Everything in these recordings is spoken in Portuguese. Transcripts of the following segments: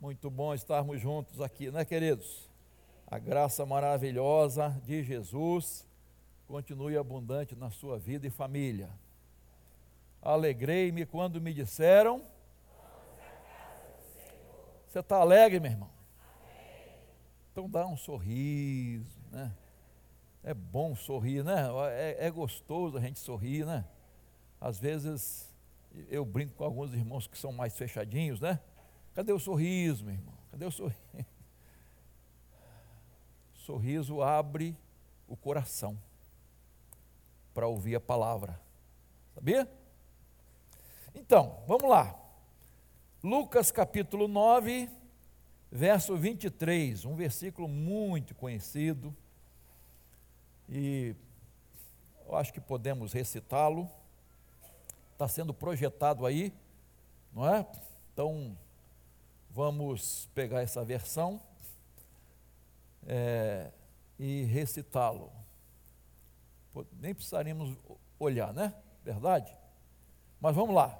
Muito bom estarmos juntos aqui, né, queridos? A graça maravilhosa de Jesus continue abundante na sua vida e família. Alegrei-me quando me disseram. Você está alegre, meu irmão? Então dá um sorriso, né? É bom sorrir, né? É, é gostoso a gente sorrir, né? Às vezes eu brinco com alguns irmãos que são mais fechadinhos, né? Cadê o sorriso, meu irmão? Cadê o sorriso? Sorriso abre o coração para ouvir a palavra. Sabia? Então, vamos lá. Lucas capítulo 9, verso 23, um versículo muito conhecido. E eu acho que podemos recitá-lo. Está sendo projetado aí, não é? Então, vamos pegar essa versão é, e recitá-lo. Nem precisaríamos olhar, né? Verdade? Mas vamos lá.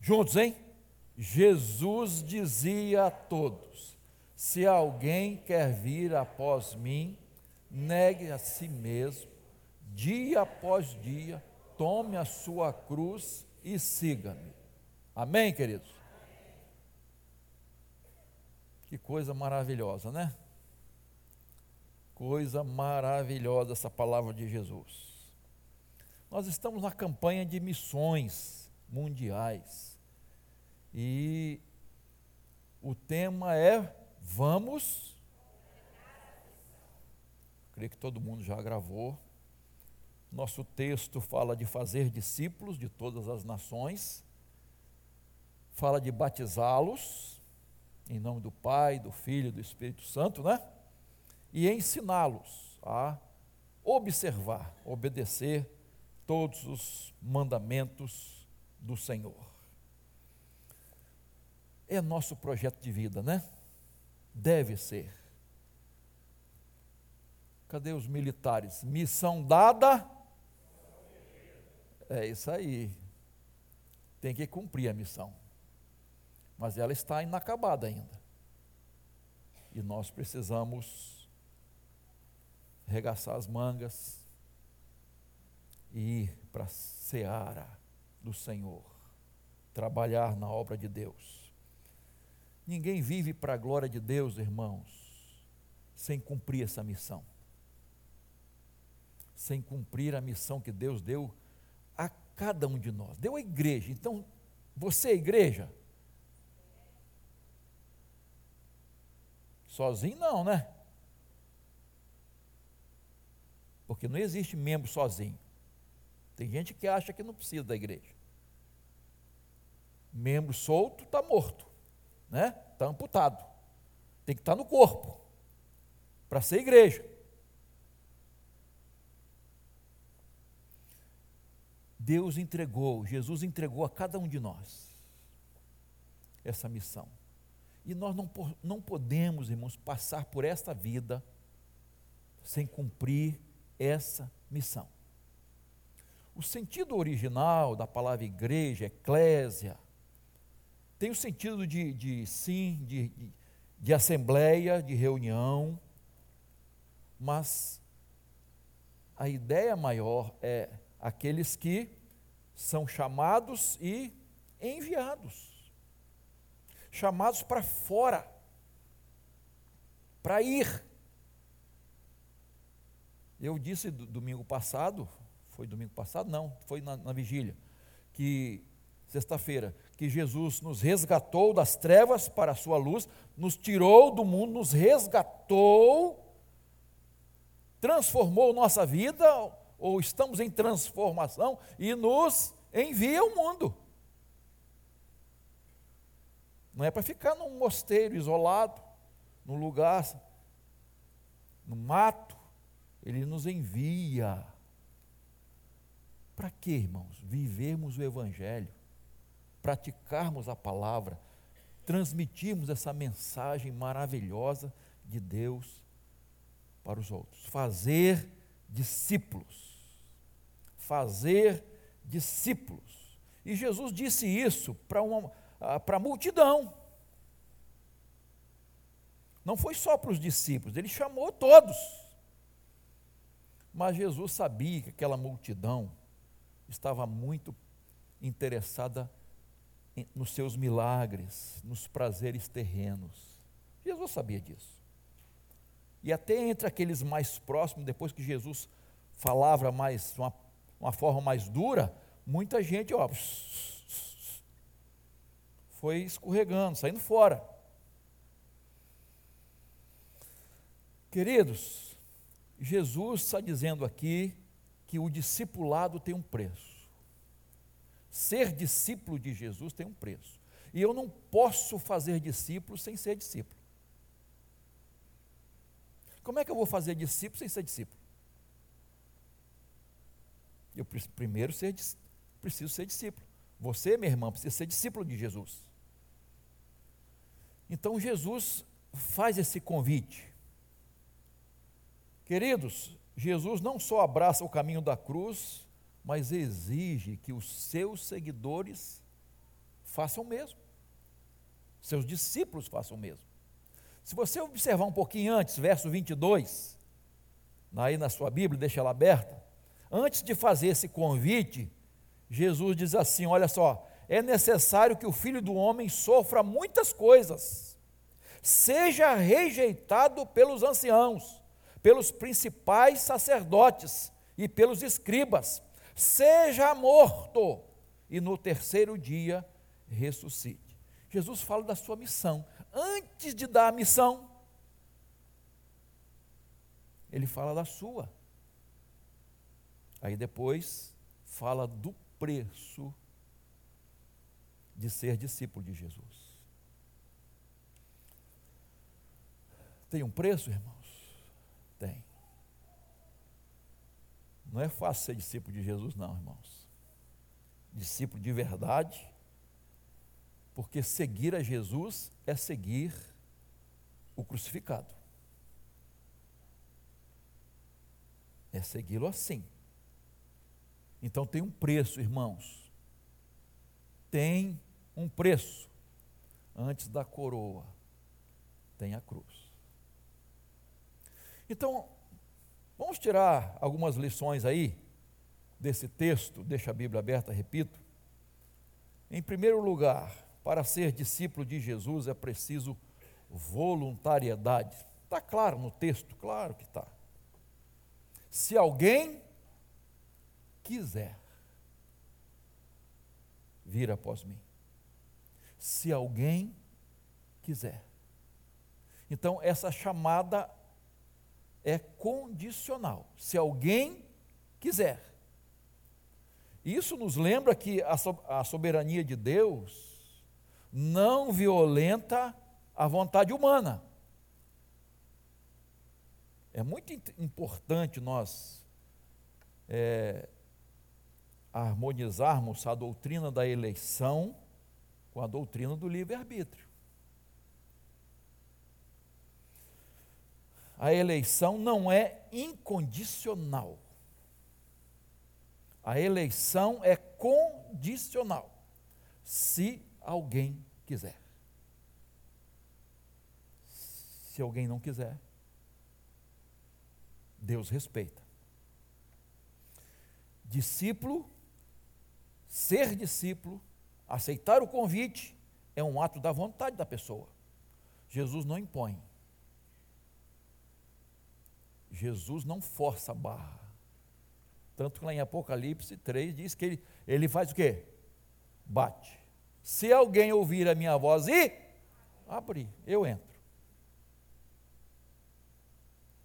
Juntos, hein? Jesus dizia a todos: Se alguém quer vir após mim, negue a si mesmo, dia após dia, tome a sua cruz e siga-me. Amém, queridos? Que coisa maravilhosa, né? Coisa maravilhosa essa palavra de Jesus. Nós estamos na campanha de missões mundiais e o tema é Vamos. Creio que todo mundo já gravou. Nosso texto fala de fazer discípulos de todas as nações, fala de batizá-los em nome do Pai, do Filho e do Espírito Santo, né? E ensiná-los a observar, obedecer todos os mandamentos do Senhor. É nosso projeto de vida, né? Deve ser. Cadê os militares? Missão dada. É isso aí. Tem que cumprir a missão mas ela está inacabada ainda. E nós precisamos regaçar as mangas e ir para a seara do Senhor, trabalhar na obra de Deus. Ninguém vive para a glória de Deus, irmãos, sem cumprir essa missão. Sem cumprir a missão que Deus deu a cada um de nós. Deu à igreja. Então, você, igreja, Sozinho não, né? Porque não existe membro sozinho. Tem gente que acha que não precisa da igreja. Membro solto está morto, né? Está amputado. Tem que estar tá no corpo para ser igreja. Deus entregou, Jesus entregou a cada um de nós essa missão. E nós não, não podemos, irmãos, passar por esta vida sem cumprir essa missão. O sentido original da palavra igreja, eclésia, tem o sentido de, de sim, de, de, de assembleia, de reunião, mas a ideia maior é aqueles que são chamados e enviados chamados para fora, para ir. Eu disse domingo passado, foi domingo passado? Não, foi na, na vigília, que sexta-feira, que Jesus nos resgatou das trevas para a sua luz, nos tirou do mundo, nos resgatou, transformou nossa vida, ou estamos em transformação, e nos envia ao mundo. Não é para ficar num mosteiro isolado, num lugar, no mato. Ele nos envia. Para quê, irmãos? Vivermos o Evangelho, praticarmos a palavra, transmitirmos essa mensagem maravilhosa de Deus para os outros. Fazer discípulos. Fazer discípulos. E Jesus disse isso para uma para a multidão. Não foi só para os discípulos, ele chamou todos. Mas Jesus sabia que aquela multidão estava muito interessada nos seus milagres, nos prazeres terrenos. Jesus sabia disso. E até entre aqueles mais próximos, depois que Jesus falava mais, uma, uma forma mais dura, muita gente, ó, foi escorregando, saindo fora. Queridos, Jesus está dizendo aqui que o discipulado tem um preço. Ser discípulo de Jesus tem um preço. E eu não posso fazer discípulo sem ser discípulo. Como é que eu vou fazer discípulo sem ser discípulo? Eu primeiro ser, preciso ser discípulo. Você, minha irmã, precisa ser discípulo de Jesus. Então Jesus faz esse convite. Queridos, Jesus não só abraça o caminho da cruz, mas exige que os seus seguidores façam o mesmo. Seus discípulos façam o mesmo. Se você observar um pouquinho antes, verso 22, aí na sua Bíblia, deixa ela aberta, antes de fazer esse convite, Jesus diz assim: Olha só, é necessário que o filho do homem sofra muitas coisas, seja rejeitado pelos anciãos, pelos principais sacerdotes e pelos escribas, seja morto e no terceiro dia ressuscite. Jesus fala da sua missão. Antes de dar a missão, ele fala da sua. Aí depois fala do preço de ser discípulo de Jesus. Tem um preço, irmãos? Tem. Não é fácil ser discípulo de Jesus, não, irmãos. Discípulo de verdade, porque seguir a Jesus é seguir o crucificado. É segui-lo assim. Então tem um preço, irmãos. Tem um preço. Antes da coroa, tem a cruz. Então, Vamos tirar algumas lições aí desse texto, deixa a Bíblia aberta, repito. Em primeiro lugar, para ser discípulo de Jesus é preciso voluntariedade. Está claro no texto? Claro que está. Se alguém quiser vir após mim, se alguém quiser. Então, essa chamada é condicional. Se alguém quiser. Isso nos lembra que a soberania de Deus não violenta a vontade humana. É muito importante nós é, harmonizarmos a doutrina da eleição com a doutrina do livre-arbítrio. a eleição não é incondicional. A eleição é condicional, se alguém quiser. Se alguém não quiser, Deus respeita. Discípulo, ser discípulo, aceitar o convite, é um ato da vontade da pessoa. Jesus não impõe. Jesus não força a barra. Tanto que lá em Apocalipse 3 diz que ele, ele faz o quê? Bate. Se alguém ouvir a minha voz e abrir, eu entro.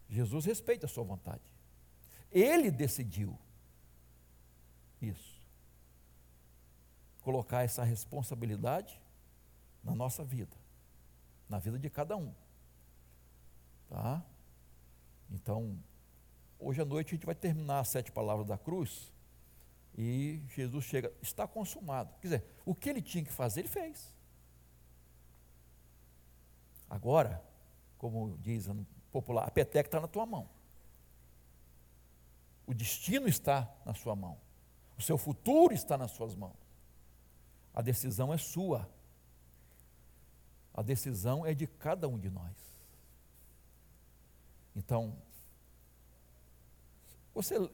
Jesus respeita a sua vontade. Ele decidiu isso. Colocar essa responsabilidade na nossa vida, na vida de cada um. Tá? Então, hoje à noite a gente vai terminar as sete palavras da cruz e Jesus chega, está consumado. Quer dizer, o que ele tinha que fazer, ele fez. Agora, como diz no popular, a peteca está na tua mão. O destino está na sua mão. O seu futuro está nas suas mãos. A decisão é sua. A decisão é de cada um de nós. Então, você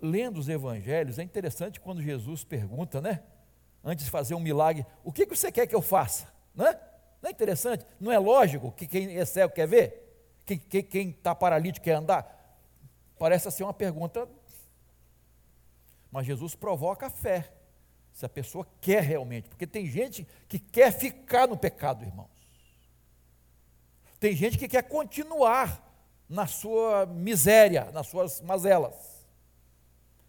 lendo os evangelhos, é interessante quando Jesus pergunta, né? Antes de fazer um milagre, o que, que você quer que eu faça? Né? Não é interessante? Não é lógico que quem é cego quer ver? Quem está paralítico quer andar? Parece ser uma pergunta. Mas Jesus provoca a fé. Se a pessoa quer realmente. Porque tem gente que quer ficar no pecado, irmãos. Tem gente que quer continuar na sua miséria, nas suas mazelas.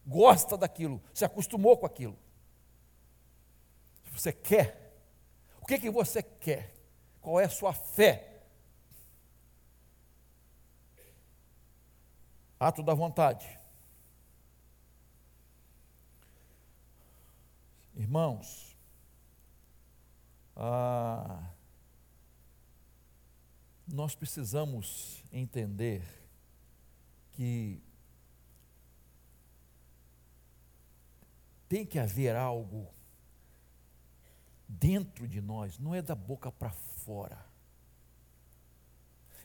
Gosta daquilo, se acostumou com aquilo. Você quer? O que, que você quer? Qual é a sua fé? Ato da vontade. Irmãos, ah, nós precisamos entender que tem que haver algo dentro de nós, não é da boca para fora.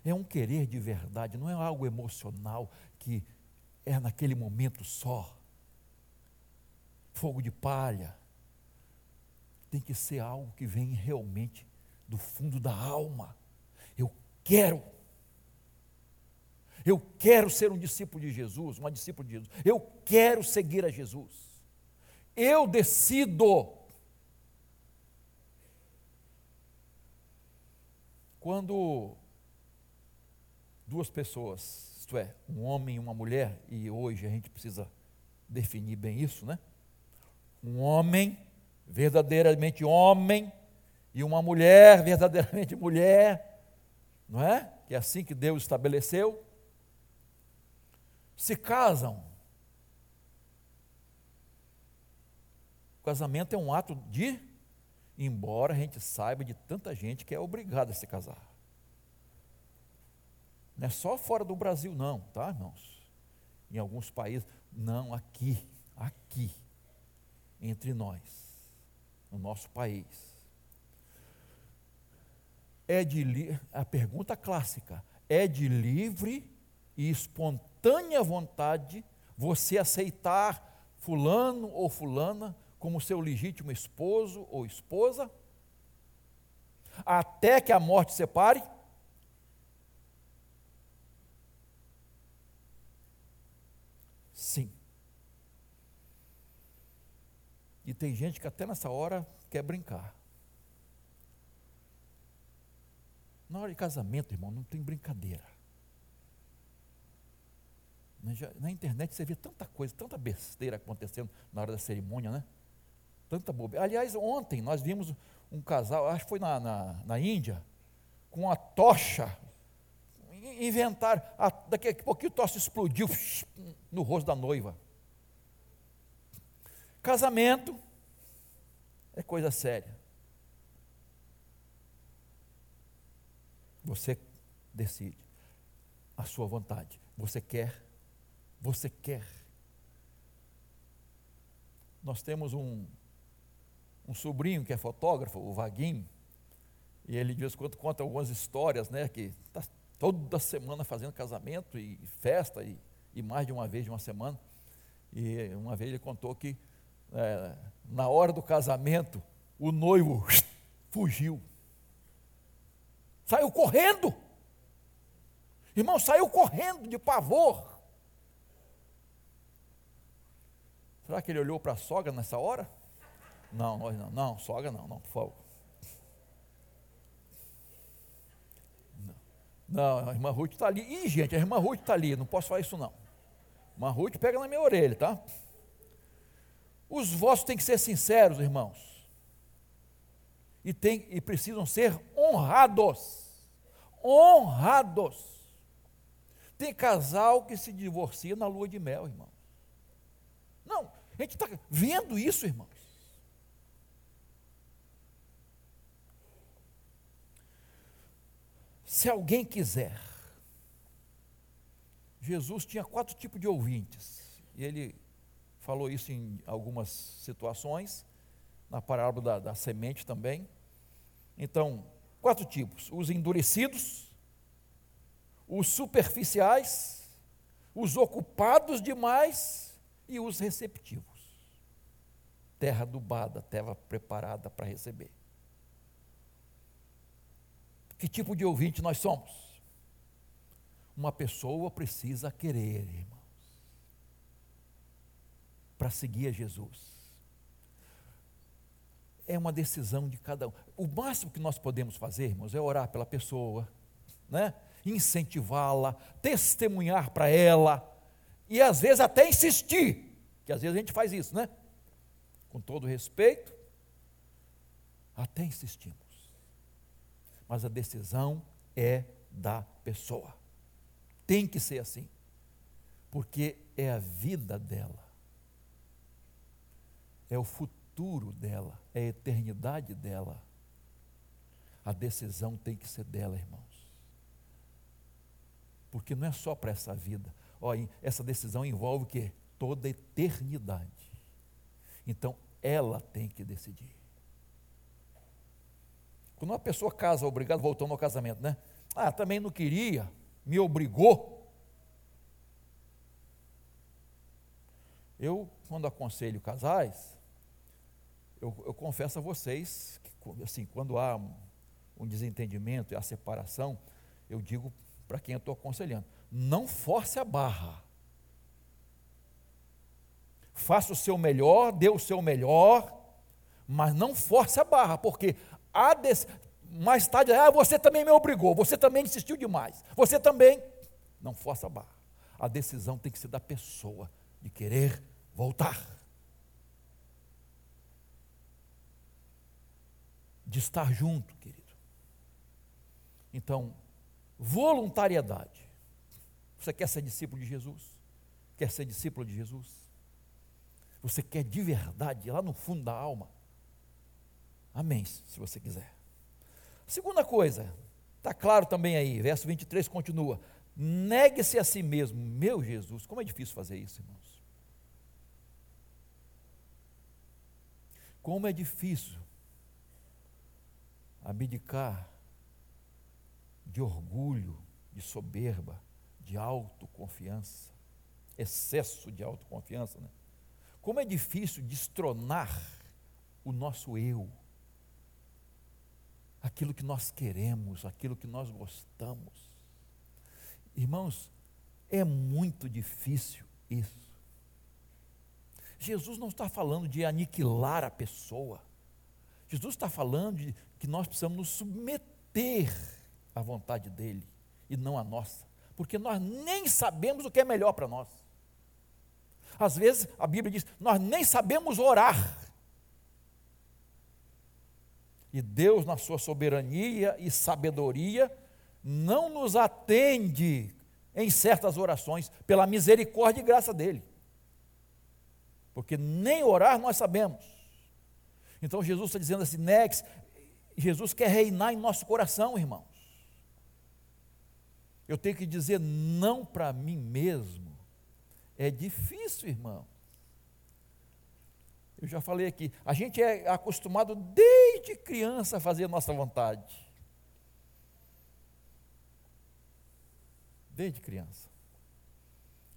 É um querer de verdade, não é algo emocional que é naquele momento só. Fogo de palha. Tem que ser algo que vem realmente do fundo da alma. Eu quero. Eu quero ser um discípulo de Jesus, uma discípula de Jesus. Eu quero seguir a Jesus. Eu decido. Quando duas pessoas, isto é, um homem e uma mulher, e hoje a gente precisa definir bem isso, né? Um homem, verdadeiramente homem, e uma mulher, verdadeiramente mulher, não é? Que é assim que Deus estabeleceu. Se casam. O casamento é um ato de, embora a gente saiba de tanta gente que é obrigada a se casar. Não é só fora do Brasil, não, tá, irmãos? Em alguns países, não, aqui, aqui, entre nós, no nosso país. É de a pergunta clássica: é de livre e espontânea vontade você aceitar fulano ou fulana como seu legítimo esposo ou esposa, até que a morte separe? Sim. E tem gente que até nessa hora quer brincar. Na hora de casamento, irmão, não tem brincadeira. Na internet você vê tanta coisa, tanta besteira acontecendo na hora da cerimônia, né? Tanta bobeira. Aliás, ontem nós vimos um casal, acho que foi na, na, na Índia, com a tocha inventaram. Ah, daqui a pouquinho o tosse explodiu no rosto da noiva. Casamento é coisa séria. Você decide a sua vontade. Você quer, você quer. Nós temos um, um sobrinho que é fotógrafo, o Vaguinho, e ele em quando conta algumas histórias, né, que está toda semana fazendo casamento e festa, e, e, mais de uma vez de uma semana. E uma vez ele contou que é, na hora do casamento, o noivo fugiu. Saiu correndo. Irmão, saiu correndo de pavor. Será que ele olhou para a sogra nessa hora? Não, não, não, sogra não, não, por favor. Não, a irmã Ruth está ali. Ih, gente, a irmã Ruth está ali, não posso falar isso não. A irmã Ruth pega na minha orelha, tá? Os votos têm que ser sinceros, irmãos. E, tem, e precisam ser honrados. Honrados. Tem casal que se divorcia na lua de mel, irmão. Não, a gente está vendo isso, irmãos. Se alguém quiser, Jesus tinha quatro tipos de ouvintes, e ele falou isso em algumas situações, na parábola da, da semente também. Então, quatro tipos: os endurecidos, os superficiais, os ocupados demais e os receptivos. Terra adubada, terra preparada para receber. Que tipo de ouvinte nós somos? Uma pessoa precisa querer, irmãos, para seguir a Jesus. É uma decisão de cada um. O máximo que nós podemos fazer, irmãos, é orar pela pessoa, né? incentivá-la, testemunhar para ela, e às vezes até insistir, que às vezes a gente faz isso, né? Com todo respeito, até insistimos mas a decisão é da pessoa. Tem que ser assim, porque é a vida dela, é o futuro dela, é a eternidade dela. A decisão tem que ser dela, irmãos. Porque não é só para essa vida. Olha, essa decisão envolve o quê? Toda a eternidade. Então, ela tem que decidir. Quando uma pessoa casa obrigado, voltando ao casamento, né? Ah, também não queria, me obrigou. Eu, quando aconselho casais, eu, eu confesso a vocês que, assim, quando há um, desentendimento e a separação, eu digo para quem eu estou aconselhando: não force a barra. Faça o seu melhor, dê o seu melhor, mas não force a barra, porque a des... mais tarde, ah, você também me obrigou, você também insistiu demais, você também. Não força a barra. A decisão tem que ser da pessoa de querer voltar. De estar junto, querido. Então, voluntariedade. Você quer ser discípulo de Jesus? Quer ser discípulo de Jesus? Você quer de verdade, lá no fundo da alma, Amém, se você quiser. Segunda coisa, está claro também aí, verso 23 continua: negue-se a si mesmo. Meu Jesus, como é difícil fazer isso, irmãos. Como é difícil abdicar de orgulho, de soberba, de autoconfiança, excesso de autoconfiança, né? Como é difícil destronar o nosso eu aquilo que nós queremos, aquilo que nós gostamos. Irmãos, é muito difícil isso. Jesus não está falando de aniquilar a pessoa. Jesus está falando de que nós precisamos nos submeter à vontade dele e não à nossa, porque nós nem sabemos o que é melhor para nós. Às vezes a Bíblia diz: nós nem sabemos orar. E Deus, na sua soberania e sabedoria, não nos atende em certas orações, pela misericórdia e graça dele. Porque nem orar nós sabemos. Então Jesus está dizendo assim, Nex, Jesus quer reinar em nosso coração, irmãos. Eu tenho que dizer não para mim mesmo. É difícil, irmão. Eu já falei aqui, a gente é acostumado desde criança a fazer a nossa vontade. Desde criança.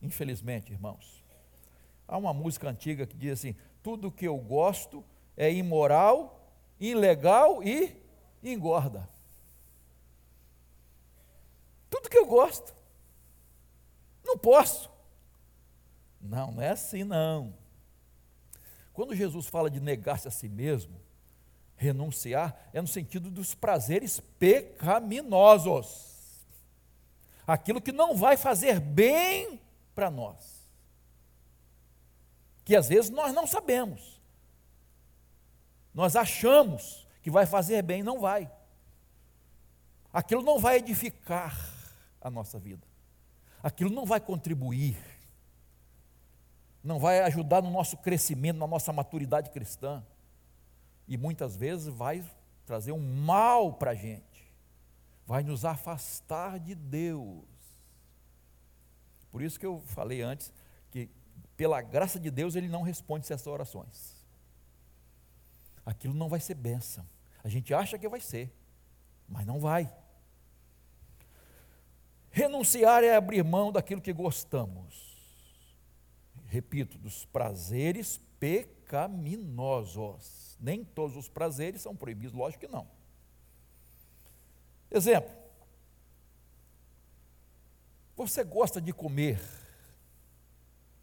Infelizmente, irmãos, há uma música antiga que diz assim: tudo que eu gosto é imoral, ilegal e engorda. Tudo que eu gosto. Não posso. Não, não é assim não. Quando Jesus fala de negar-se a si mesmo, renunciar, é no sentido dos prazeres pecaminosos. Aquilo que não vai fazer bem para nós. Que às vezes nós não sabemos. Nós achamos que vai fazer bem, não vai. Aquilo não vai edificar a nossa vida. Aquilo não vai contribuir não vai ajudar no nosso crescimento, na nossa maturidade cristã. E muitas vezes vai trazer um mal para a gente, vai nos afastar de Deus. Por isso que eu falei antes que, pela graça de Deus, Ele não responde essas orações. Aquilo não vai ser bênção. A gente acha que vai ser, mas não vai. Renunciar é abrir mão daquilo que gostamos. Repito, dos prazeres pecaminosos. Nem todos os prazeres são proibidos, lógico que não. Exemplo. Você gosta de comer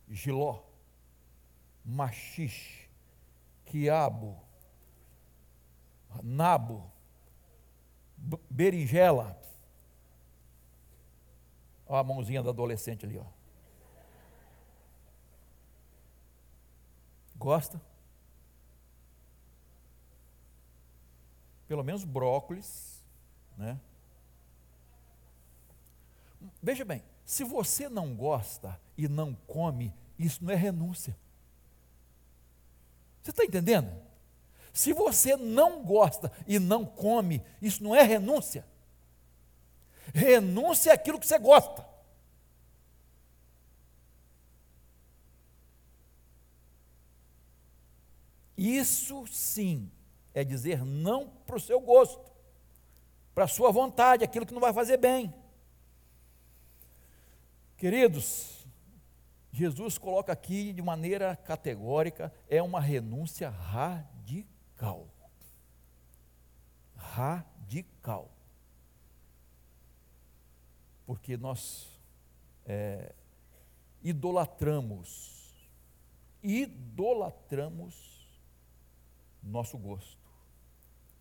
giló, machixe, quiabo, nabo, berinjela, Olha a mãozinha do adolescente ali, ó. Gosta? Pelo menos brócolis, né? Veja bem, se você não gosta e não come, isso não é renúncia. Você está entendendo? Se você não gosta e não come, isso não é renúncia. Renúncia àquilo que você gosta. Isso sim é dizer não para o seu gosto, para a sua vontade, aquilo que não vai fazer bem. Queridos, Jesus coloca aqui de maneira categórica, é uma renúncia radical. Radical porque nós é, idolatramos, idolatramos nosso gosto,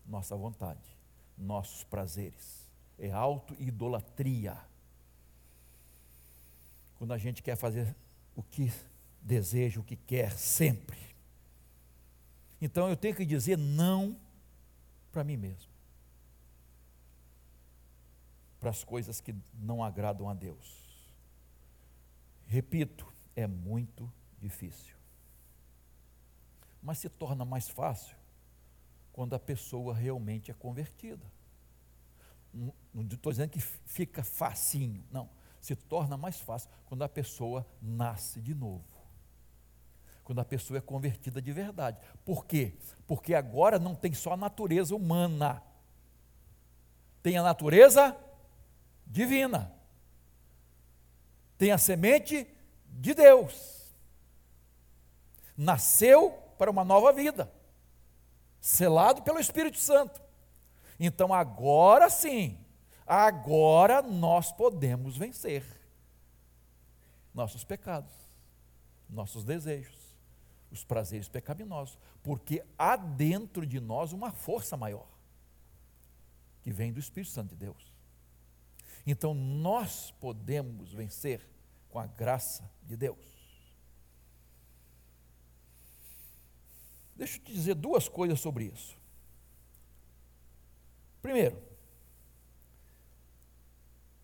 nossa vontade, nossos prazeres. É auto-idolatria. Quando a gente quer fazer o que deseja, o que quer, sempre. Então eu tenho que dizer não para mim mesmo para as coisas que não agradam a Deus. Repito, é muito difícil. Mas se torna mais fácil quando a pessoa realmente é convertida. Não estou dizendo que fica facinho, não. Se torna mais fácil quando a pessoa nasce de novo. Quando a pessoa é convertida de verdade. Por quê? Porque agora não tem só a natureza humana. Tem a natureza divina. Tem a semente de Deus. Nasceu para uma nova vida, selado pelo Espírito Santo. Então agora sim, agora nós podemos vencer nossos pecados, nossos desejos, os prazeres pecaminosos, porque há dentro de nós uma força maior que vem do Espírito Santo de Deus. Então nós podemos vencer com a graça de Deus. Deixa eu te dizer duas coisas sobre isso. Primeiro,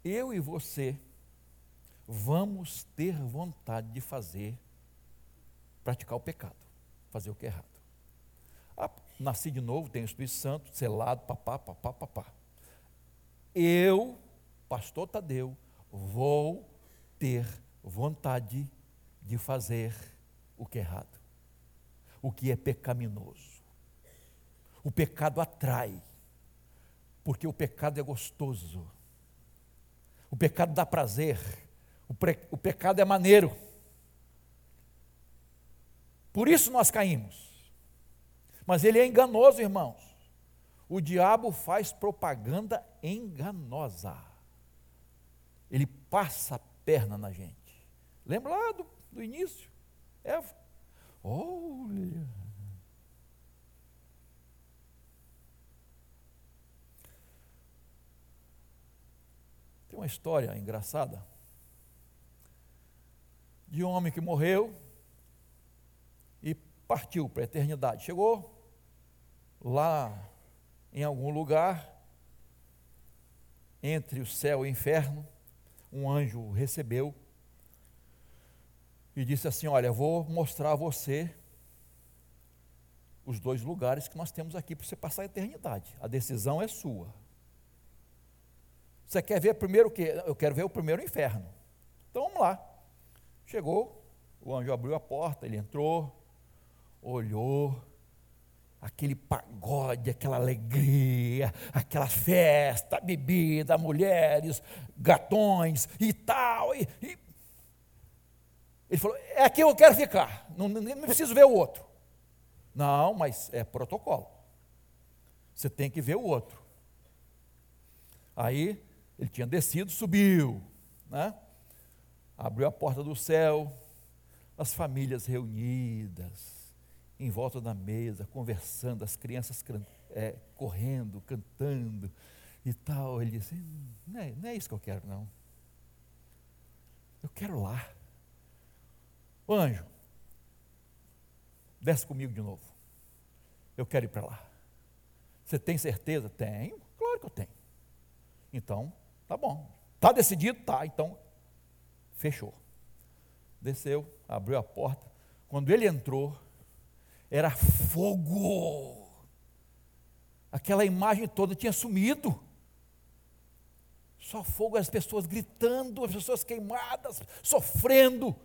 eu e você vamos ter vontade de fazer, praticar o pecado, fazer o que é errado. Ah, nasci de novo, tenho o Espírito Santo, selado, papá, papá, papá. Eu pastor Tadeu, vou ter vontade de fazer o que é errado, o que é pecaminoso. O pecado atrai, porque o pecado é gostoso, o pecado dá prazer, o, pre, o pecado é maneiro. Por isso nós caímos. Mas ele é enganoso, irmãos. O diabo faz propaganda enganosa ele passa a perna na gente. Lembra lá do, do início? Eva. Olha. Tem uma história engraçada de um homem que morreu partiu para a eternidade. Chegou lá em algum lugar entre o céu e o inferno um anjo o recebeu e disse assim: Olha, vou mostrar a você os dois lugares que nós temos aqui para você passar a eternidade. A decisão é sua. Você quer ver primeiro o quê? Eu quero ver o primeiro inferno. Então vamos lá. Chegou, o anjo abriu a porta, ele entrou, olhou, aquele pagode, aquela alegria, aquela festa, bebida, mulheres, gatões e tal. E, e ele falou: é aqui eu quero ficar, não, não preciso ver o outro. Não, mas é protocolo. Você tem que ver o outro. Aí ele tinha descido, subiu, né? abriu a porta do céu, as famílias reunidas, em volta da mesa, conversando, as crianças é, correndo, cantando e tal. Ele disse: não é, não é isso que eu quero, não. Eu quero lá. O anjo, desce comigo de novo. Eu quero ir para lá. Você tem certeza? Tenho, claro que eu tenho. Então, tá bom. Tá decidido? Tá, então fechou. Desceu, abriu a porta. Quando ele entrou, era fogo. Aquela imagem toda tinha sumido. Só fogo, as pessoas gritando, as pessoas queimadas, sofrendo.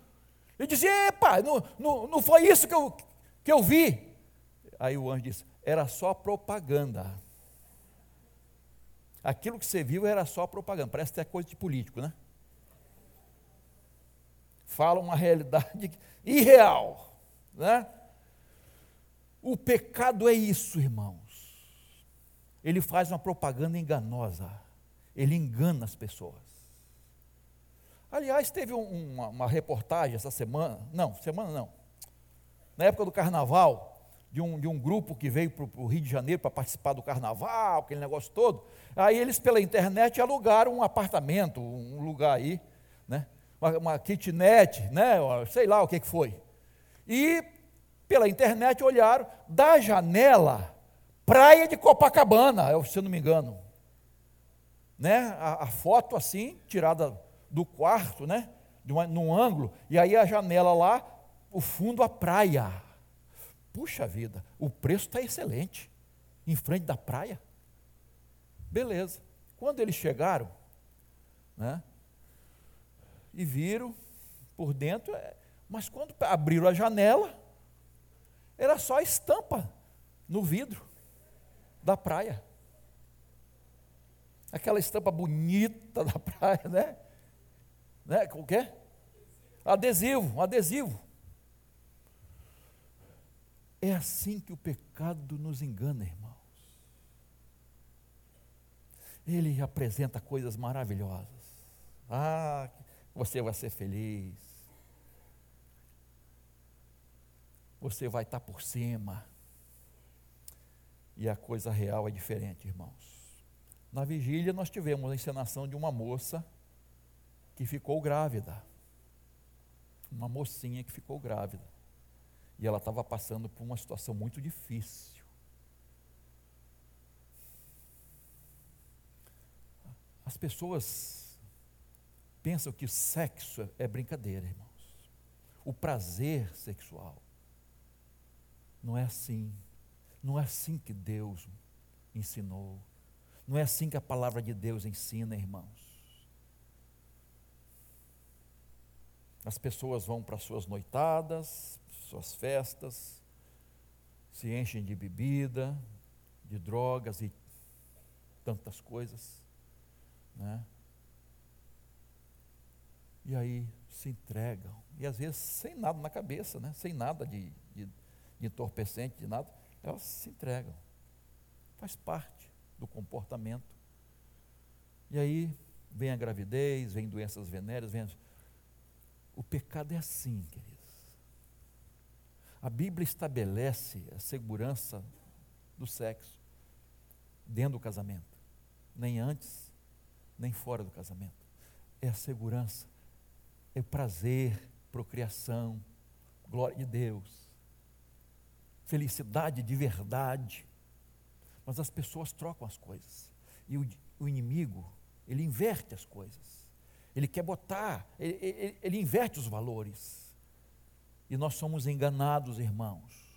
Ele dizia: Epa, não, não, não foi isso que eu, que eu vi. Aí o anjo disse: Era só propaganda. Aquilo que você viu era só propaganda. Parece que é coisa de político, né? Fala uma realidade irreal, né? O pecado é isso, irmãos. Ele faz uma propaganda enganosa. Ele engana as pessoas. Aliás, teve um, uma, uma, reportagem essa semana, não, semana não, na época do carnaval, de um, de um grupo que veio para o Rio de Janeiro para participar do carnaval, aquele negócio todo. Aí eles, pela internet, alugaram um apartamento, um lugar aí, né? uma, uma kitnet, né? sei lá o que, que foi. E pela internet olharam da janela, praia de Copacabana, se eu não me engano. Né? A, a foto assim, tirada do quarto, né? De uma, num ângulo, e aí a janela lá, o fundo a praia. Puxa vida, o preço está excelente. Em frente da praia. Beleza. Quando eles chegaram, né? E viram por dentro, é, mas quando abriram a janela, era só estampa no vidro da praia. Aquela estampa bonita da praia, né? né? O quê? Adesivo, adesivo. É assim que o pecado nos engana, irmãos. Ele apresenta coisas maravilhosas. Ah, você vai ser feliz. Você vai estar por cima. E a coisa real é diferente, irmãos. Na vigília, nós tivemos a encenação de uma moça que ficou grávida. Uma mocinha que ficou grávida. E ela estava passando por uma situação muito difícil. As pessoas pensam que sexo é brincadeira, irmãos. O prazer sexual não é assim. Não é assim que Deus ensinou. Não é assim que a palavra de Deus ensina, irmãos. As pessoas vão para suas noitadas, suas festas, se enchem de bebida, de drogas e tantas coisas, né? E aí se entregam, e às vezes sem nada na cabeça, né? sem nada de, de entorpecente, de nada, elas se entregam. Faz parte do comportamento. E aí vem a gravidez, vem doenças venéreas, vem. O pecado é assim, queridos. A Bíblia estabelece a segurança do sexo dentro do casamento, nem antes, nem fora do casamento. É a segurança, é o prazer, procriação, glória de Deus felicidade de verdade. Mas as pessoas trocam as coisas. E o, o inimigo, ele inverte as coisas. Ele quer botar, ele, ele, ele inverte os valores. E nós somos enganados, irmãos.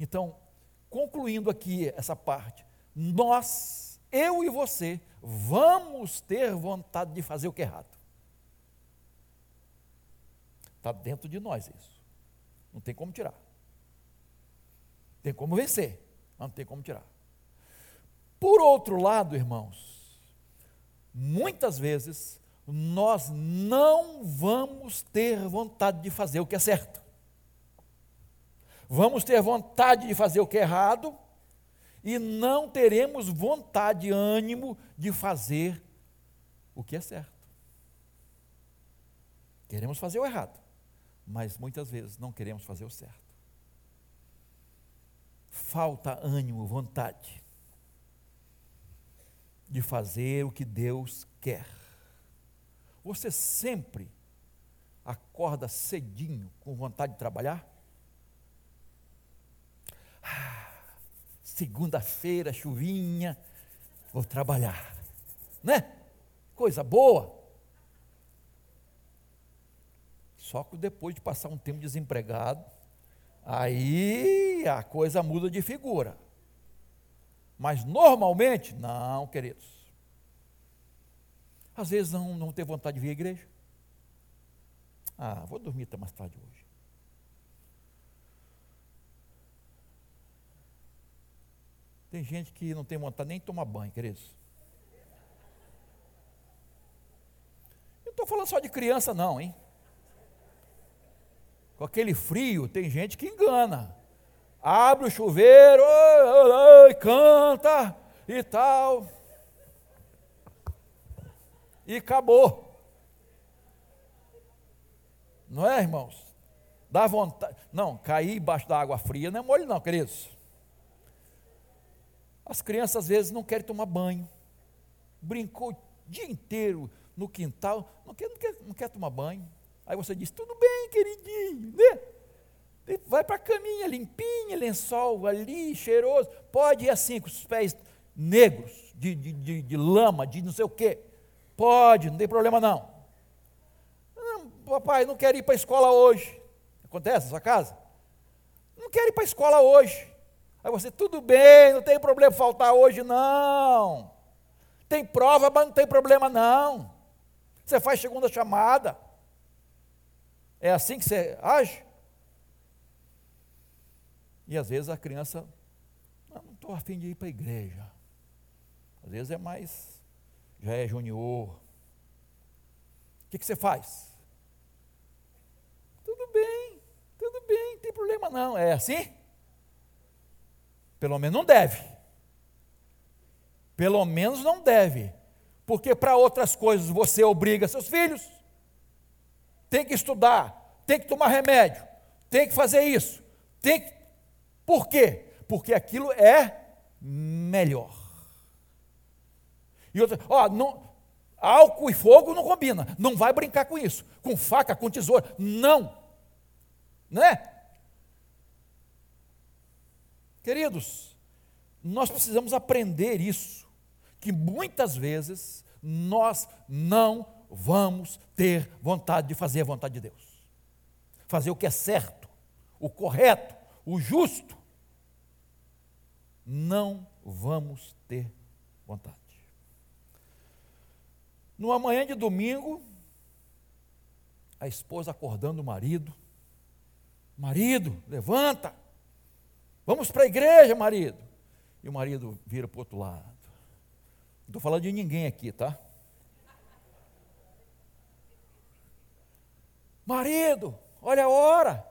Então, concluindo aqui essa parte, nós, eu e você, vamos ter vontade de fazer o que é errado. Está dentro de nós isso. Não tem como tirar. Tem como vencer, não tem como tirar. Por outro lado, irmãos, muitas vezes nós não vamos ter vontade de fazer o que é certo. Vamos ter vontade de fazer o que é errado e não teremos vontade, ânimo de fazer o que é certo. Queremos fazer o errado, mas muitas vezes não queremos fazer o certo. Falta ânimo, vontade de fazer o que Deus quer. Você sempre acorda cedinho com vontade de trabalhar? Ah, segunda-feira, chuvinha, vou trabalhar, né? Coisa boa. Só que depois de passar um tempo desempregado, aí a coisa muda de figura. Mas normalmente, não, queridos. Às vezes não, não tem vontade de vir à igreja. Ah, vou dormir até mais tarde hoje. Tem gente que não tem vontade nem de tomar banho, queridos. Não estou falando só de criança, não, hein? Com aquele frio, tem gente que engana. Abre o chuveiro, oi, canta e tal. E acabou. Não é, irmãos? Dá vontade. Não, cair embaixo da água fria não é mole, não, queridos. As crianças às vezes não querem tomar banho. Brincou o dia inteiro no quintal, não quer, não quer, não quer tomar banho. Aí você diz: tudo bem, queridinho, né? Vai para a caminha limpinha, lençol ali, cheiroso. Pode ir assim, com os pés negros, de, de, de, de lama, de não sei o quê. Pode, não tem problema não. não papai, não quero ir para a escola hoje. Acontece na sua casa? Não quero ir para a escola hoje. Aí você, tudo bem, não tem problema faltar hoje, não. Tem prova, mas não tem problema, não. Você faz segunda chamada. É assim que você age? E às vezes a criança, não estou afim de ir para a igreja. Às vezes é mais, já é junior. O que, que você faz? Tudo bem, tudo bem, não tem problema não. É assim? Pelo menos não deve. Pelo menos não deve. Porque para outras coisas você obriga seus filhos. Tem que estudar, tem que tomar remédio, tem que fazer isso, tem que. Por quê? Porque aquilo é melhor. E outra, ó, não, álcool e fogo não combina. Não vai brincar com isso. Com faca, com tesoura. Não. Né? Queridos, nós precisamos aprender isso, que muitas vezes nós não vamos ter vontade de fazer a vontade de Deus. Fazer o que é certo, o correto, o justo. Não vamos ter vontade. Numa manhã de domingo, a esposa acordando o marido. Marido, levanta. Vamos para a igreja, marido. E o marido vira para o outro lado. Não estou falando de ninguém aqui, tá? Marido, olha a hora.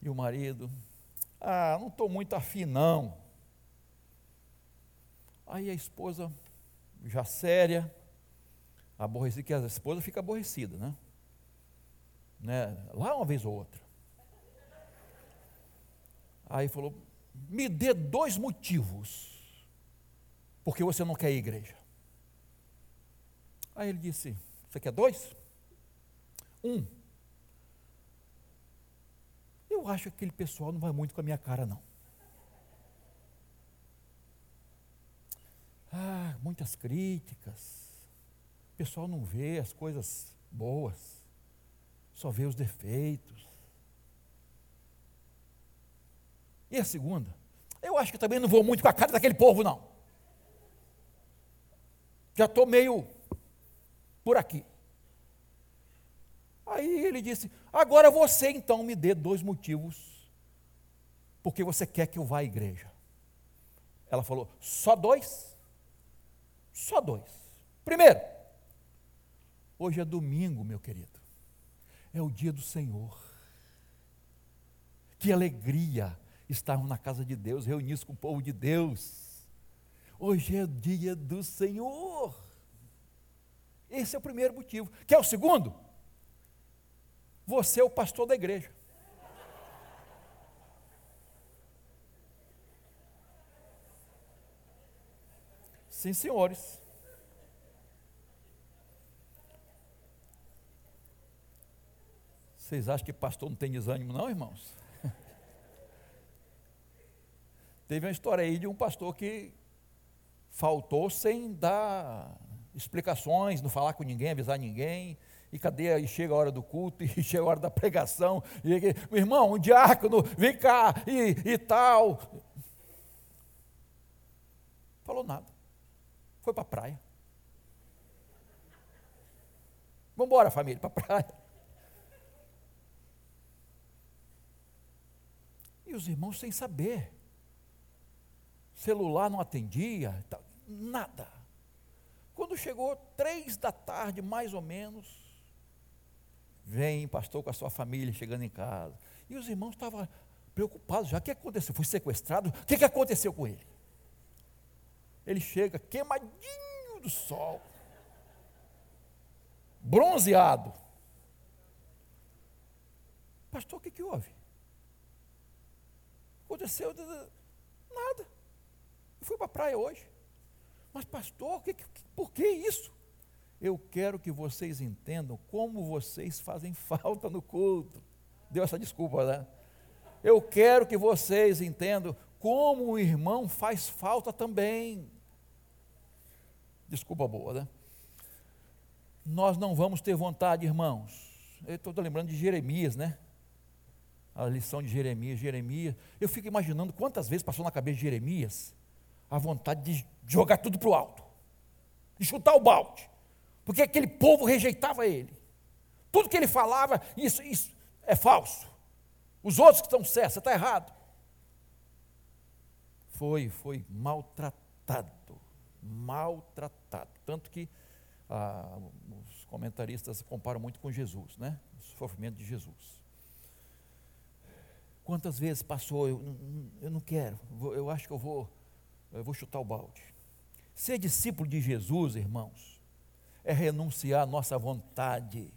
E o marido, ah, não estou muito afim, não. Aí a esposa, já séria, aborrecida, que a esposa fica aborrecida, né? né? Lá uma vez ou outra. Aí falou: me dê dois motivos porque você não quer ir à igreja. Aí ele disse: Você quer dois? Um. Eu acho que aquele pessoal não vai muito com a minha cara, não. Ah, muitas críticas. O pessoal não vê as coisas boas, só vê os defeitos. E a segunda? Eu acho que também não vou muito com a cara daquele povo, não. Já estou meio por aqui. Aí ele disse: Agora você então me dê dois motivos porque você quer que eu vá à igreja. Ela falou: só dois? Só dois. Primeiro, hoje é domingo, meu querido, é o dia do Senhor. Que alegria estarmos na casa de Deus, reunidos com o povo de Deus. Hoje é o dia do Senhor. Esse é o primeiro motivo. Quer o segundo? Você é o pastor da igreja. Sim, senhores. Vocês acham que pastor não tem desânimo, não, irmãos? Teve uma história aí de um pastor que faltou sem dar explicações, não falar com ninguém, avisar ninguém. E cadê? E chega a hora do culto, e chega a hora da pregação. E, meu irmão, um diácono, vem cá, e, e tal. Falou nada. Foi para a praia. Vamos embora, família, para a praia. E os irmãos sem saber. Celular não atendia, nada. Quando chegou três da tarde, mais ou menos, vem pastor com a sua família chegando em casa. E os irmãos estavam preocupados já. O que aconteceu? Foi sequestrado? O que aconteceu com ele? Ele chega queimadinho do sol, bronzeado. Pastor, o que, que houve? Aconteceu nada. Eu fui para a praia hoje. Mas, pastor, que, que, por que isso? Eu quero que vocês entendam como vocês fazem falta no culto. Deu essa desculpa, né? Eu quero que vocês entendam como o irmão faz falta também. Desculpa boa, né? Nós não vamos ter vontade, irmãos. Eu estou lembrando de Jeremias, né? A lição de Jeremias, Jeremias. Eu fico imaginando quantas vezes passou na cabeça de Jeremias a vontade de jogar tudo para o alto, de chutar o balde, porque aquele povo rejeitava ele. Tudo que ele falava, isso, isso é falso. Os outros que estão certos, você está errado foi, foi maltratado, maltratado. Tanto que ah, os comentaristas comparam muito com Jesus, né? O sofrimento de Jesus. Quantas vezes passou, eu, eu não quero, eu acho que eu vou, eu vou chutar o balde. Ser discípulo de Jesus, irmãos, é renunciar à nossa vontade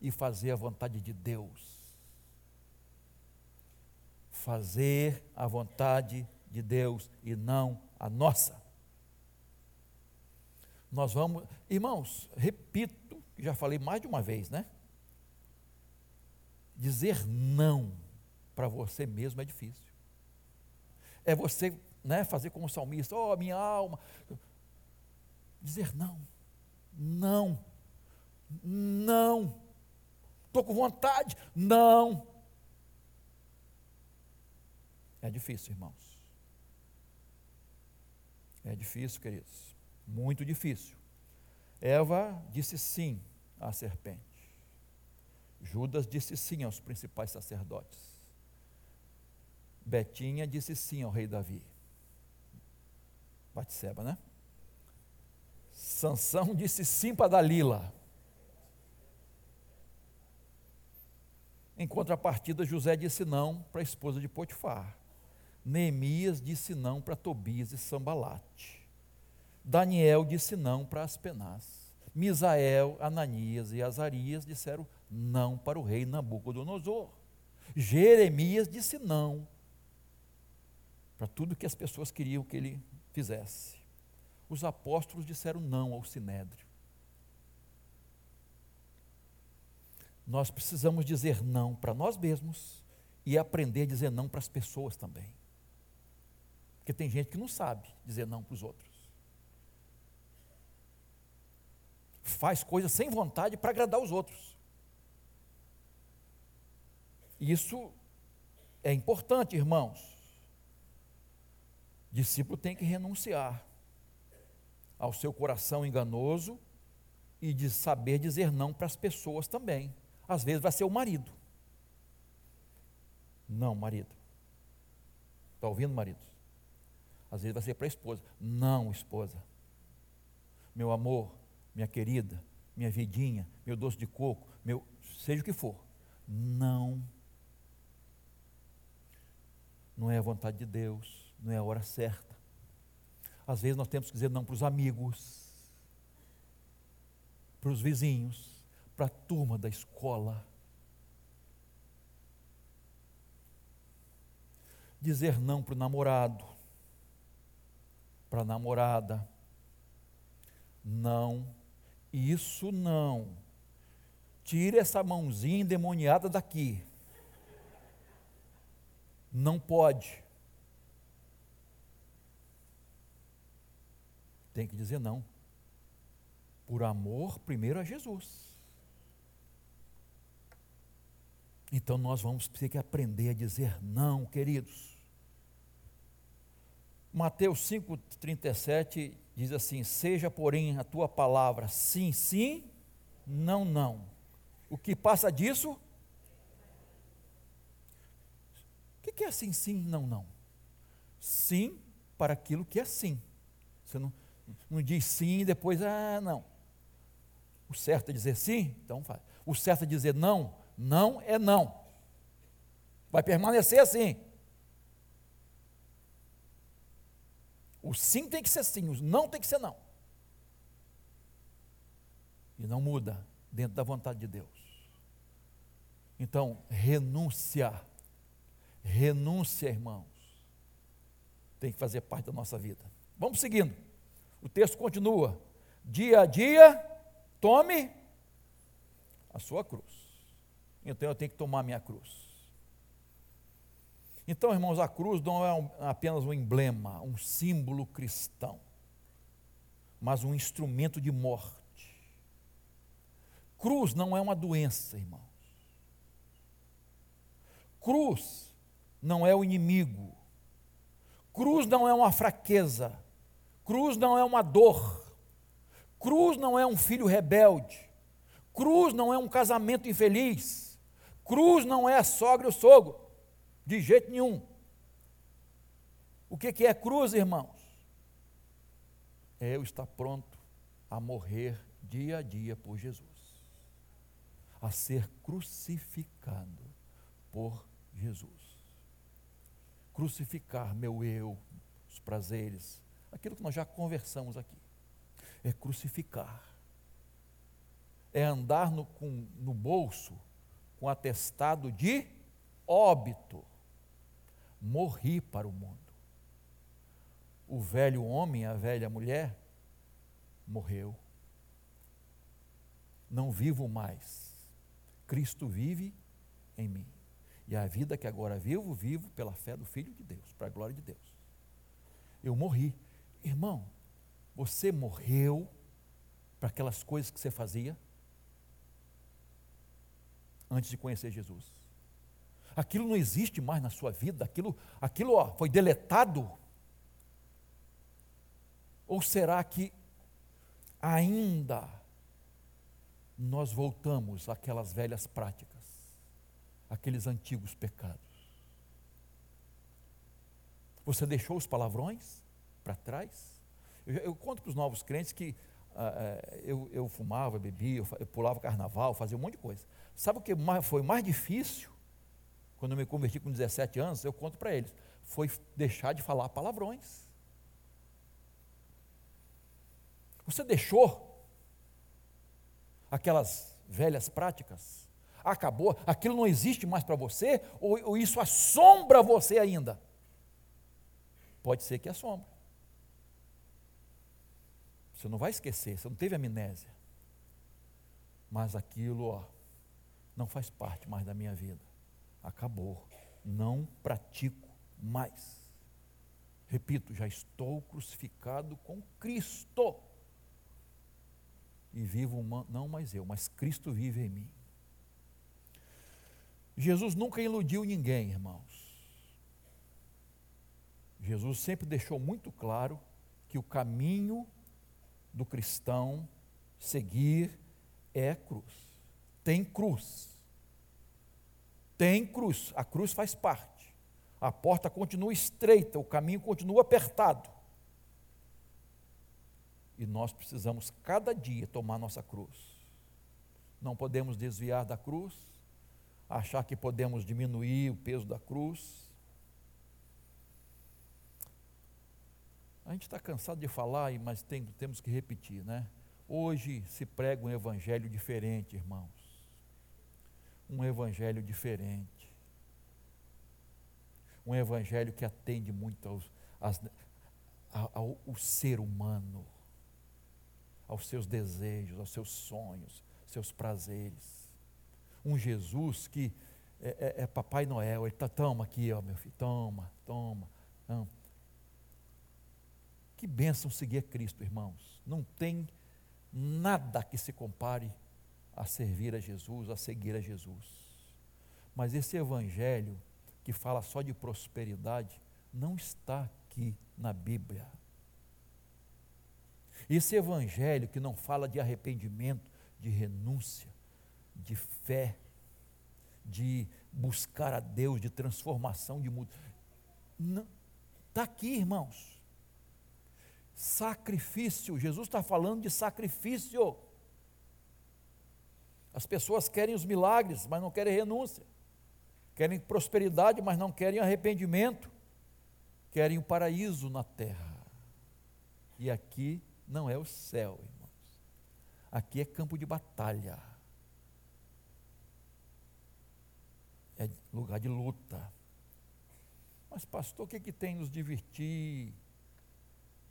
e fazer a vontade de Deus. Fazer a vontade de Deus e não a nossa. Nós vamos, irmãos, repito, já falei mais de uma vez, né? Dizer não para você mesmo é difícil. É você, né, fazer como o salmista, oh, minha alma. Dizer não, não, não. Estou com vontade, não. É difícil, irmãos. É difícil, queridos, muito difícil. Eva disse sim à serpente. Judas disse sim aos principais sacerdotes. Betinha disse sim ao rei Davi. Batseba, né? Sansão disse sim para Dalila. Em contrapartida, José disse não para a esposa de Potifar. Neemias disse não para Tobias e Sambalate. Daniel disse não para Aspenaz. Misael, Ananias e Azarias disseram não para o rei Nabucodonosor. Jeremias disse não para tudo que as pessoas queriam que ele fizesse. Os apóstolos disseram não ao sinédrio. Nós precisamos dizer não para nós mesmos e aprender a dizer não para as pessoas também. Porque tem gente que não sabe dizer não para os outros. Faz coisas sem vontade para agradar os outros. Isso é importante, irmãos. Discípulo tem que renunciar ao seu coração enganoso e de saber dizer não para as pessoas também. Às vezes vai ser o marido. Não, marido. Está ouvindo, maridos? Às vezes vai ser para a esposa. Não, esposa. Meu amor, minha querida, minha vidinha, meu doce de coco, meu seja o que for. Não. Não é a vontade de Deus, não é a hora certa. Às vezes nós temos que dizer não para os amigos, para os vizinhos, para a turma da escola. Dizer não para o namorado, para a namorada. Não, isso não. Tire essa mãozinha endemoniada daqui. Não pode. Tem que dizer não. Por amor, primeiro a Jesus. Então nós vamos ter que aprender a dizer não, queridos. Mateus 5,37 diz assim: Seja, porém, a tua palavra sim, sim, não, não. O que passa disso? O que é sim, sim, não, não? Sim para aquilo que é sim. Você não, não diz sim depois, ah, não. O certo é dizer sim, então faz. O certo é dizer não, não é não. Vai permanecer assim. O sim tem que ser sim, o não tem que ser não. E não muda dentro da vontade de Deus. Então, renúncia. Renúncia, irmãos. Tem que fazer parte da nossa vida. Vamos seguindo. O texto continua. Dia a dia, tome a sua cruz. Então eu tenho que tomar a minha cruz. Então, irmãos, a cruz não é um, apenas um emblema, um símbolo cristão, mas um instrumento de morte. Cruz não é uma doença, irmãos. Cruz não é o inimigo. Cruz não é uma fraqueza. Cruz não é uma dor. Cruz não é um filho rebelde. Cruz não é um casamento infeliz. Cruz não é a sogra e o sogro. De jeito nenhum. O que é cruz, irmãos? É eu estar pronto a morrer dia a dia por Jesus, a ser crucificado por Jesus. Crucificar meu eu, os prazeres, aquilo que nós já conversamos aqui. É crucificar. É andar no, com, no bolso com atestado de óbito morri para o mundo. O velho homem, a velha mulher, morreu. Não vivo mais. Cristo vive em mim. E a vida que agora vivo, vivo pela fé do Filho de Deus, para a glória de Deus. Eu morri. Irmão, você morreu para aquelas coisas que você fazia antes de conhecer Jesus aquilo não existe mais na sua vida, aquilo, aquilo ó, foi deletado? Ou será que ainda nós voltamos àquelas velhas práticas, aqueles antigos pecados? Você deixou os palavrões para trás? Eu, eu conto para os novos crentes que uh, eu, eu, fumava, bebia, eu, pulava carnaval, fazia um monte de coisa. Sabe o que foi mais difícil? quando eu me converti com 17 anos, eu conto para eles, foi deixar de falar palavrões. Você deixou aquelas velhas práticas? Acabou? Aquilo não existe mais para você? Ou, ou isso assombra você ainda? Pode ser que assombre. Você não vai esquecer, você não teve amnésia. Mas aquilo, ó, não faz parte mais da minha vida acabou. Não pratico mais. Repito, já estou crucificado com Cristo. E vivo uma, não mais eu, mas Cristo vive em mim. Jesus nunca iludiu ninguém, irmãos. Jesus sempre deixou muito claro que o caminho do cristão seguir é cruz. Tem cruz tem cruz, a cruz faz parte. A porta continua estreita, o caminho continua apertado. E nós precisamos cada dia tomar nossa cruz. Não podemos desviar da cruz, achar que podemos diminuir o peso da cruz. A gente está cansado de falar, mas tem, temos que repetir, né? Hoje se prega um evangelho diferente, irmãos. Um evangelho diferente. Um evangelho que atende muito aos, ao, ao, ao ser humano, aos seus desejos, aos seus sonhos, seus prazeres. Um Jesus que é, é, é Papai Noel, ele está, toma aqui, ó, meu filho, toma, toma, toma. Que bênção seguir a Cristo, irmãos. Não tem nada que se compare a servir a Jesus, a seguir a Jesus. Mas esse evangelho que fala só de prosperidade não está aqui na Bíblia. Esse evangelho que não fala de arrependimento, de renúncia, de fé, de buscar a Deus, de transformação, de mudança. Está aqui, irmãos. Sacrifício, Jesus está falando de sacrifício. As pessoas querem os milagres, mas não querem renúncia. Querem prosperidade, mas não querem arrependimento. Querem o paraíso na terra. E aqui não é o céu, irmãos. Aqui é campo de batalha. É lugar de luta. Mas, pastor, o que, que tem nos divertir?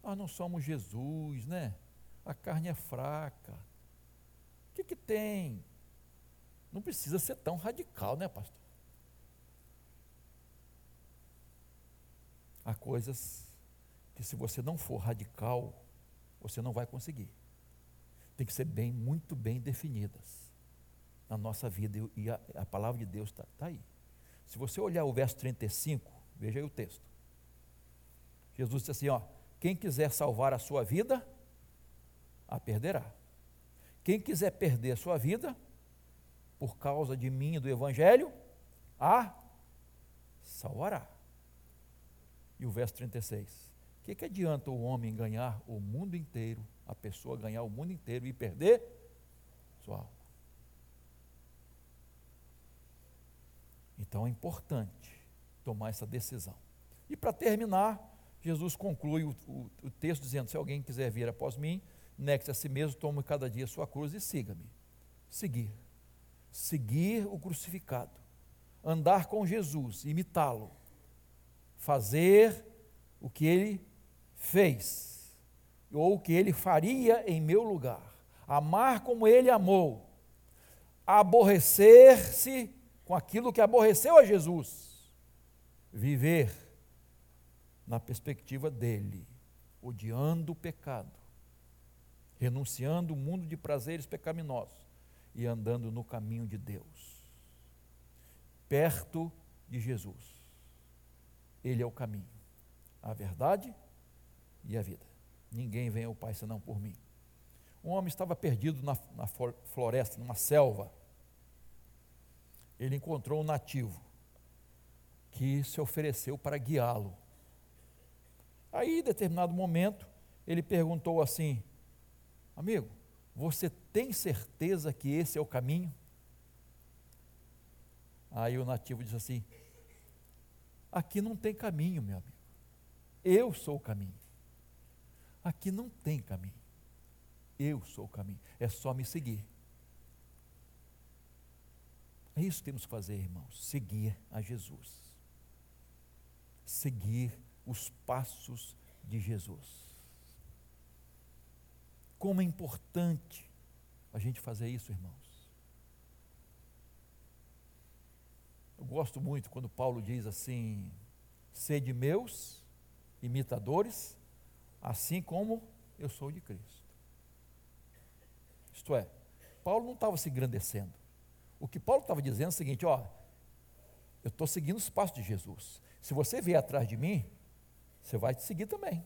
Nós não somos Jesus, né? A carne é fraca. O que, que tem? Não precisa ser tão radical, né, pastor? Há coisas que, se você não for radical, você não vai conseguir. Tem que ser bem, muito bem definidas na nossa vida. E a, a palavra de Deus está tá aí. Se você olhar o verso 35, veja aí o texto. Jesus disse assim: ó, quem quiser salvar a sua vida, a perderá. Quem quiser perder a sua vida, por causa de mim e do Evangelho, a salvará. E o verso 36. O que, que adianta o homem ganhar o mundo inteiro, a pessoa ganhar o mundo inteiro e perder sua alma? Então é importante tomar essa decisão. E para terminar, Jesus conclui o, o, o, texto dizendo: Se alguém quiser vir após mim, negue-se a si mesmo, tome cada dia a sua cruz e siga-me. Seguir. Seguir o crucificado. Andar com Jesus, imitá-lo. Fazer o que ele fez, ou o que ele faria em meu lugar. Amar como ele amou. Aborrecer-se com aquilo que aborreceu a Jesus. Viver na perspectiva dele, odiando o pecado, renunciando o mundo de prazeres pecaminosos e andando no caminho de Deus, perto de Jesus. Ele é o caminho, a verdade e a vida. Ninguém vem ao Pai senão por mim. Um homem estava perdido na, na floresta, numa selva. Ele encontrou um nativo que se ofereceu para guiá-lo. Aí, em determinado momento, ele perguntou assim: Amigo, você tem certeza que esse é o caminho? Aí o nativo disse assim: Aqui não tem caminho, meu amigo. Eu sou o caminho. Aqui não tem caminho. Eu sou o caminho. É só me seguir. É isso que temos que fazer, irmãos: seguir a Jesus. Seguir os passos de Jesus. Como é importante a gente fazer isso, irmãos. Eu gosto muito quando Paulo diz assim: sede meus imitadores, assim como eu sou de Cristo. Isto é, Paulo não estava se engrandecendo. O que Paulo estava dizendo é o seguinte: ó, eu estou seguindo os passos de Jesus. Se você vier atrás de mim, você vai te seguir também.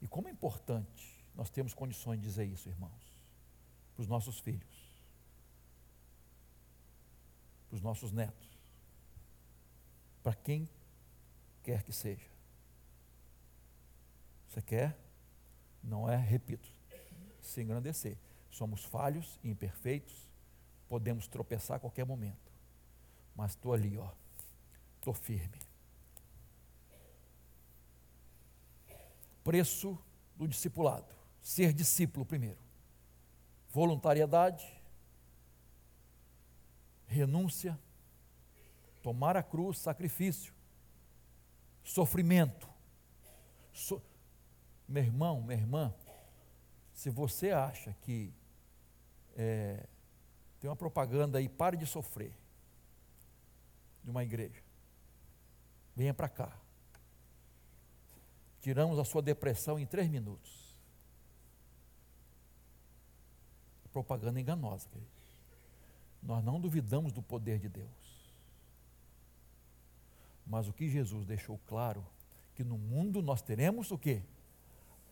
E como é importante nós temos condições de dizer isso, irmãos, para os nossos filhos. para os nossos netos, para quem quer que seja. Você quer? Não é, repito, se engrandecer. Somos falhos, imperfeitos, podemos tropeçar a qualquer momento. Mas estou ali, ó, estou firme. Preço do discipulado: ser discípulo primeiro. Voluntariedade, renúncia, tomar a cruz, sacrifício, sofrimento. So... Meu irmão, minha irmã, se você acha que é, tem uma propaganda aí, pare de sofrer, de uma igreja, venha para cá. Tiramos a sua depressão em três minutos. Propaganda enganosa, querido. Nós não duvidamos do poder de Deus. Mas o que Jesus deixou claro, que no mundo nós teremos o quê?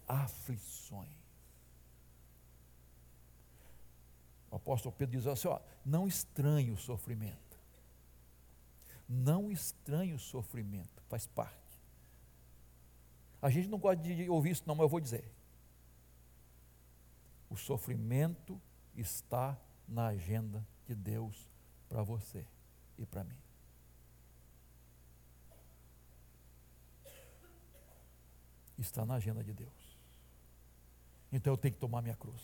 Aflições. O apóstolo Pedro diz assim: ó, não estranhe o sofrimento. Não estranhe o sofrimento, faz parte. A gente não gosta de ouvir isso, não, mas eu vou dizer. O sofrimento está na agenda de Deus para você e para mim. Está na agenda de Deus. Então eu tenho que tomar minha cruz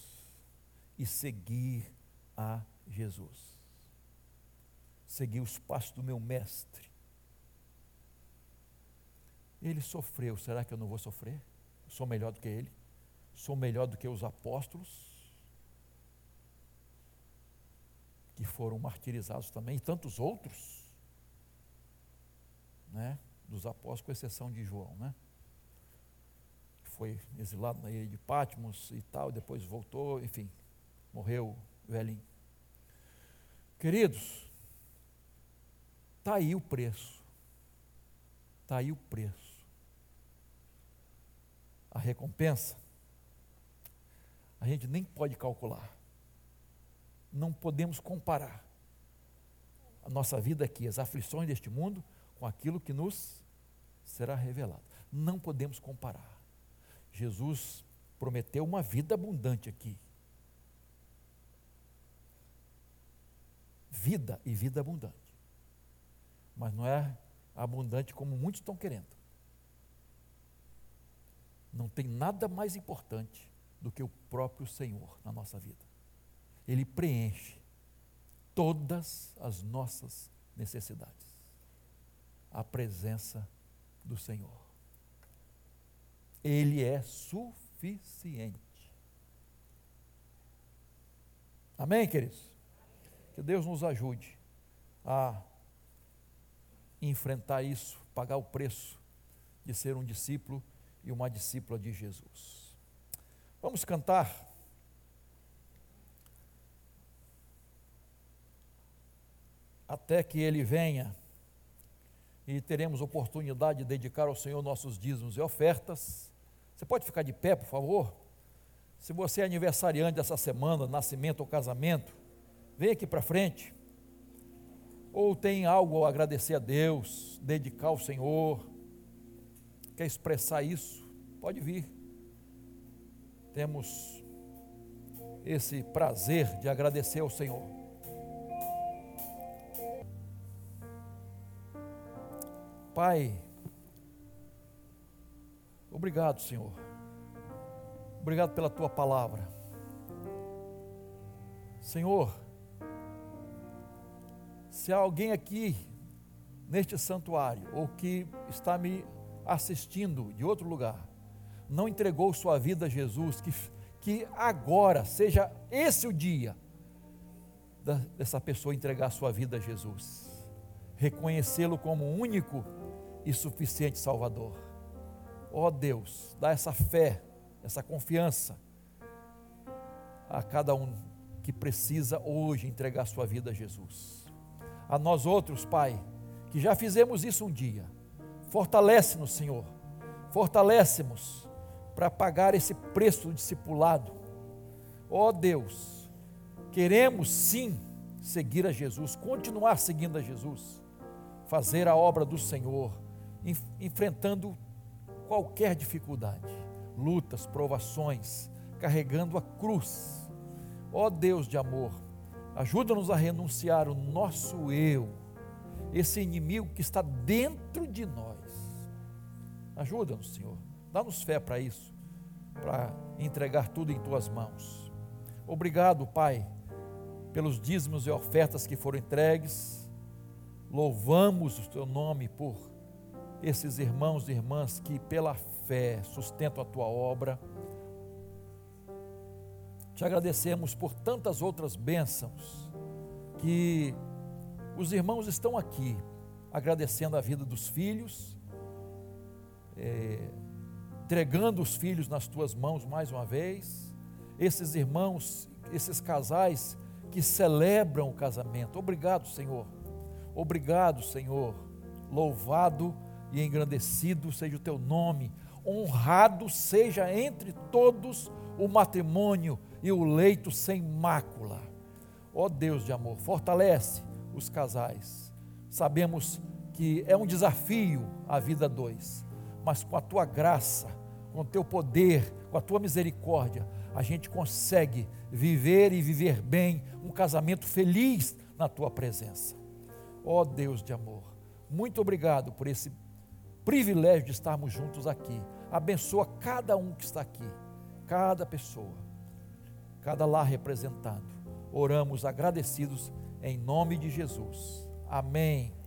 e seguir a Jesus. Seguir os passos do meu mestre. Ele sofreu, será que eu não vou sofrer? Sou melhor do que ele? Sou melhor do que os apóstolos? que foram martirizados também, e tantos outros, né, dos apóstolos, com exceção de João, né, que foi exilado na ilha de Patmos e tal, depois voltou, enfim, morreu velhinho. Queridos, está aí o preço, está aí o preço. A recompensa, a gente nem pode calcular não podemos comparar a nossa vida aqui, as aflições deste mundo, com aquilo que nos será revelado. Não podemos comparar. Jesus prometeu uma vida abundante aqui. Vida e vida abundante. Mas não é abundante como muitos estão querendo. Não tem nada mais importante do que o próprio Senhor na nossa vida. Ele preenche todas as nossas necessidades. A presença do Senhor. Ele é suficiente. Amém, queridos? Que Deus nos ajude a enfrentar isso, pagar o preço de ser um discípulo e uma discípula de Jesus. Vamos cantar. até que ele venha e teremos oportunidade de dedicar ao Senhor nossos dízimos e ofertas. Você pode ficar de pé, por favor? Se você é aniversariante dessa semana, nascimento ou casamento, vem aqui para frente. Ou tem algo a agradecer a Deus, dedicar ao Senhor, quer expressar isso, pode vir. Temos esse prazer de agradecer ao Senhor. Pai, obrigado, Senhor. Obrigado pela tua palavra. Senhor, se há alguém aqui neste santuário ou que está me assistindo de outro lugar, não entregou sua vida a Jesus, que, que agora seja esse o dia dessa pessoa entregar sua vida a Jesus, reconhecê-lo como único e suficiente Salvador. Ó oh Deus, dá essa fé, essa confiança a cada um que precisa hoje entregar sua vida a Jesus. A nós outros, Pai, que já fizemos isso um dia, fortalece-nos, Senhor, fortalece-nos para pagar esse preço do discipulado. Ó oh Deus, queremos sim seguir a Jesus, continuar seguindo a Jesus, fazer a obra do Senhor, enfrentando qualquer dificuldade, lutas, provações, carregando a cruz. Ó Deus de amor, ajuda-nos a renunciar o nosso eu, esse inimigo que está dentro de nós. Ajuda-nos, Senhor. Dá-nos fé para isso, para entregar tudo em tuas mãos. Obrigado, Pai, pelos dízimos e ofertas que foram entregues. Louvamos o teu nome por esses irmãos e irmãs que, pela fé, sustentam a tua obra. Te agradecemos por tantas outras bênçãos que os irmãos estão aqui agradecendo a vida dos filhos, é, entregando os filhos nas tuas mãos mais uma vez. Esses irmãos, esses casais que celebram o casamento. Obrigado, Senhor. Obrigado, Senhor. Louvado e engrandecido seja o teu nome. Honrado seja entre todos o matrimônio e o leito sem mácula. Ó oh Deus de amor, fortalece os casais. Sabemos que é um desafio a vida dois, mas com a tua graça, com o teu poder, com a tua misericórdia, a gente consegue viver e viver bem um casamento feliz na tua presença. Ó oh Deus de amor, muito obrigado por esse privilégio de estarmos juntos aqui. Abençoa cada um que está aqui, cada pessoa, cada lar representado. Oramos agradecidos em nome de Jesus. Amém.